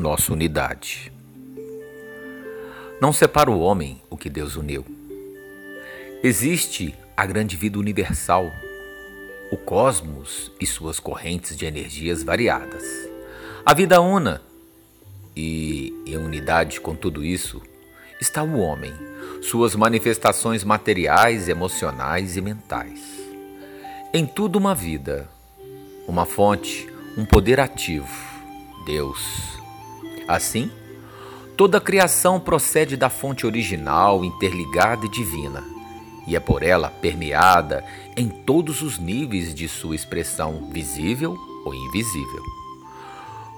nossa unidade. Não separa o homem o que Deus uniu. Existe a grande vida universal, o cosmos e suas correntes de energias variadas. A vida una e em unidade com tudo isso está o homem, suas manifestações materiais, emocionais e mentais. Em tudo uma vida, uma fonte, um poder ativo, Deus. Assim, toda a criação procede da fonte original, interligada e divina, e é por ela permeada em todos os níveis de sua expressão visível ou invisível.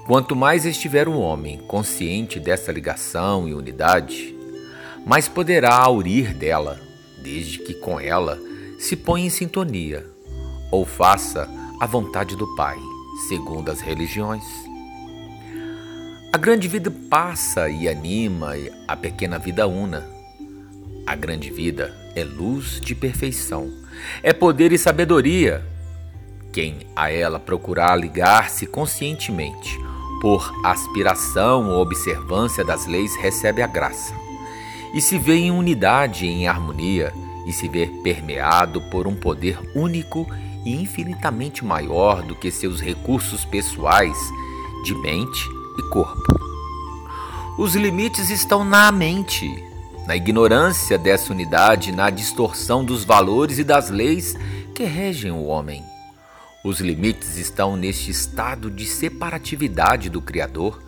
Quanto mais estiver o homem consciente dessa ligação e unidade, mais poderá aurir dela, desde que com ela se ponha em sintonia ou faça a vontade do Pai, segundo as religiões. A grande vida passa e anima a pequena vida una. A grande vida é luz de perfeição, é poder e sabedoria. Quem a ela procurar ligar-se conscientemente, por aspiração ou observância das leis, recebe a graça. E se vê em unidade em harmonia, e se vê permeado por um poder único e infinitamente maior do que seus recursos pessoais de mente e corpo. Os limites estão na mente, na ignorância dessa unidade, na distorção dos valores e das leis que regem o homem. Os limites estão neste estado de separatividade do Criador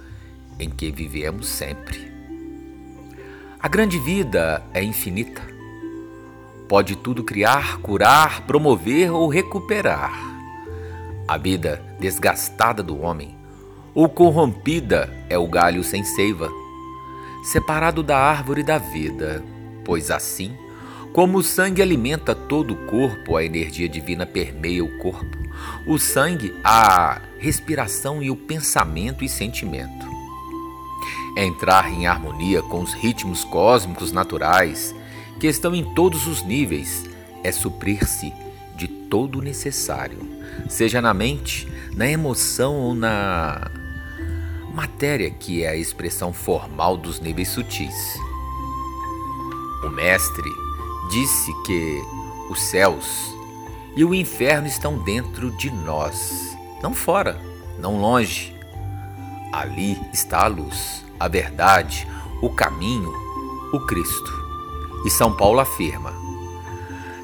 em que vivemos sempre. A grande vida é infinita pode tudo criar, curar, promover ou recuperar. A vida desgastada do homem ou corrompida é o galho sem seiva, separado da árvore da vida, pois assim, como o sangue alimenta todo o corpo, a energia divina permeia o corpo, o sangue, a respiração e o pensamento e sentimento. É entrar em harmonia com os ritmos cósmicos naturais que estão em todos os níveis, é suprir-se de todo o necessário, seja na mente, na emoção ou na matéria, que é a expressão formal dos níveis sutis. O Mestre disse que os céus e o inferno estão dentro de nós, não fora, não longe. Ali está a luz, a verdade, o caminho, o Cristo. E São Paulo afirma: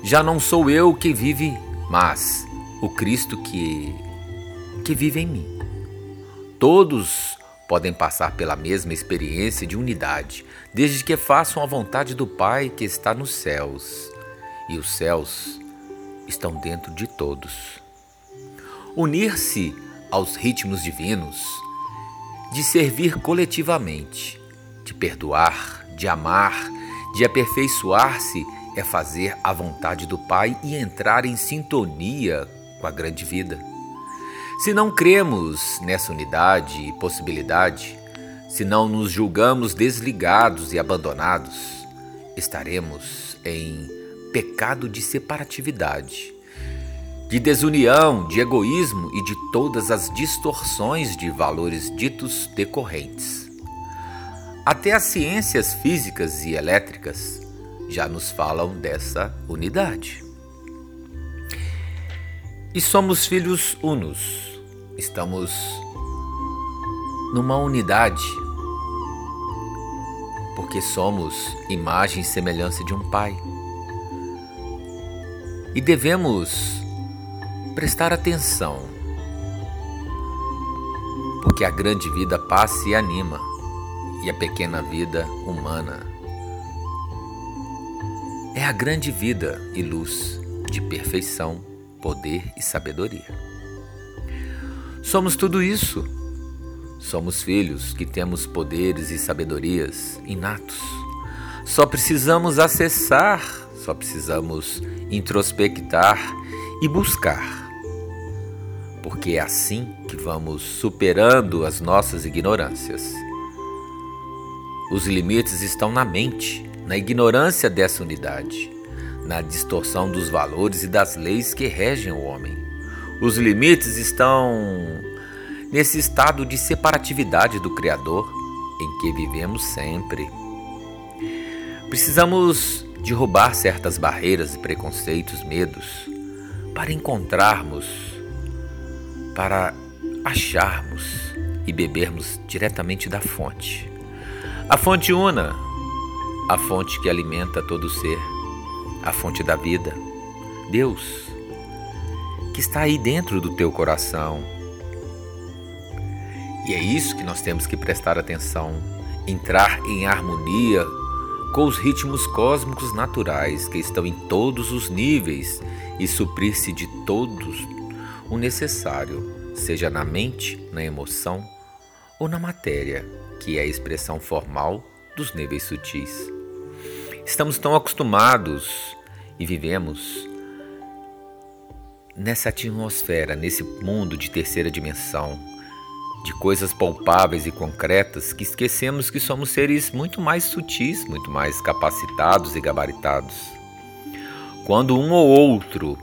Já não sou eu que vive, mas o Cristo que que vive em mim. Todos podem passar pela mesma experiência de unidade, desde que façam a vontade do Pai que está nos céus. E os céus estão dentro de todos. Unir-se aos ritmos divinos, de servir coletivamente, de perdoar, de amar, de aperfeiçoar-se é fazer a vontade do Pai e entrar em sintonia com a grande vida. Se não cremos nessa unidade e possibilidade, se não nos julgamos desligados e abandonados, estaremos em pecado de separatividade, de desunião, de egoísmo e de todas as distorções de valores ditos decorrentes. Até as ciências físicas e elétricas já nos falam dessa unidade. E somos filhos unos, estamos numa unidade, porque somos imagem e semelhança de um Pai. E devemos prestar atenção, porque a grande vida passa e anima e a pequena vida humana. É a grande vida e luz de perfeição, poder e sabedoria. Somos tudo isso. Somos filhos que temos poderes e sabedorias inatos. Só precisamos acessar, só precisamos introspectar e buscar. Porque é assim que vamos superando as nossas ignorâncias. Os limites estão na mente, na ignorância dessa unidade, na distorção dos valores e das leis que regem o homem. Os limites estão nesse estado de separatividade do Criador em que vivemos sempre. Precisamos derrubar certas barreiras, preconceitos, medos, para encontrarmos, para acharmos e bebermos diretamente da fonte. A fonte una, a fonte que alimenta todo ser, a fonte da vida. Deus, que está aí dentro do teu coração. E é isso que nós temos que prestar atenção, entrar em harmonia com os ritmos cósmicos naturais que estão em todos os níveis e suprir-se de todos o necessário, seja na mente, na emoção ou na matéria, que é a expressão formal dos níveis sutis. Estamos tão acostumados e vivemos nessa atmosfera, nesse mundo de terceira dimensão, de coisas palpáveis e concretas que esquecemos que somos seres muito mais sutis, muito mais capacitados e gabaritados. Quando um ou outro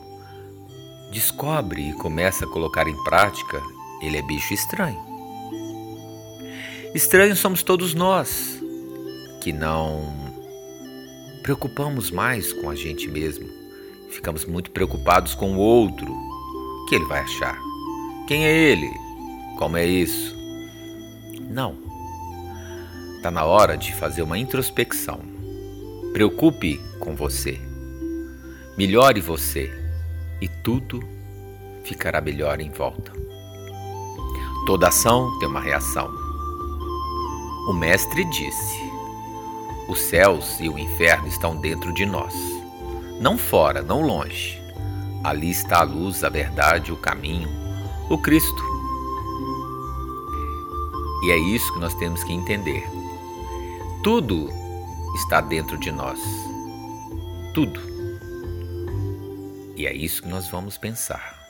descobre e começa a colocar em prática, ele é bicho estranho. Estranhos somos todos nós, que não preocupamos mais com a gente mesmo, ficamos muito preocupados com o outro. O que ele vai achar? Quem é ele? Como é isso? Não. Está na hora de fazer uma introspecção. Preocupe com você. Melhore você e tudo ficará melhor em volta. Toda ação tem uma reação. O Mestre disse: Os céus e o inferno estão dentro de nós, não fora, não longe. Ali está a luz, a verdade, o caminho, o Cristo. E é isso que nós temos que entender. Tudo está dentro de nós. Tudo. E é isso que nós vamos pensar.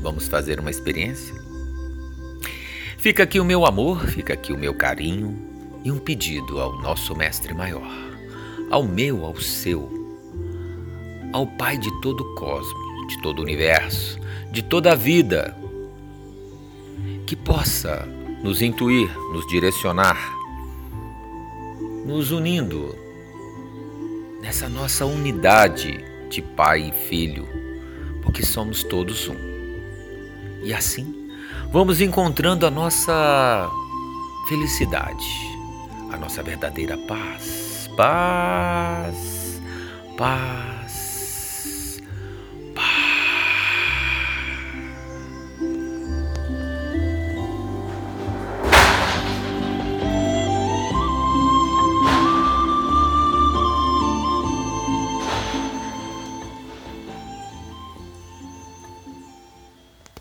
Vamos fazer uma experiência? Fica aqui o meu amor, fica aqui o meu carinho e um pedido ao nosso Mestre Maior, ao meu, ao seu, ao Pai de todo o cosmos, de todo o universo, de toda a vida, que possa nos intuir, nos direcionar, nos unindo nessa nossa unidade de Pai e Filho, porque somos todos um. E assim, vamos encontrando a nossa felicidade, a nossa verdadeira paz. Paz, paz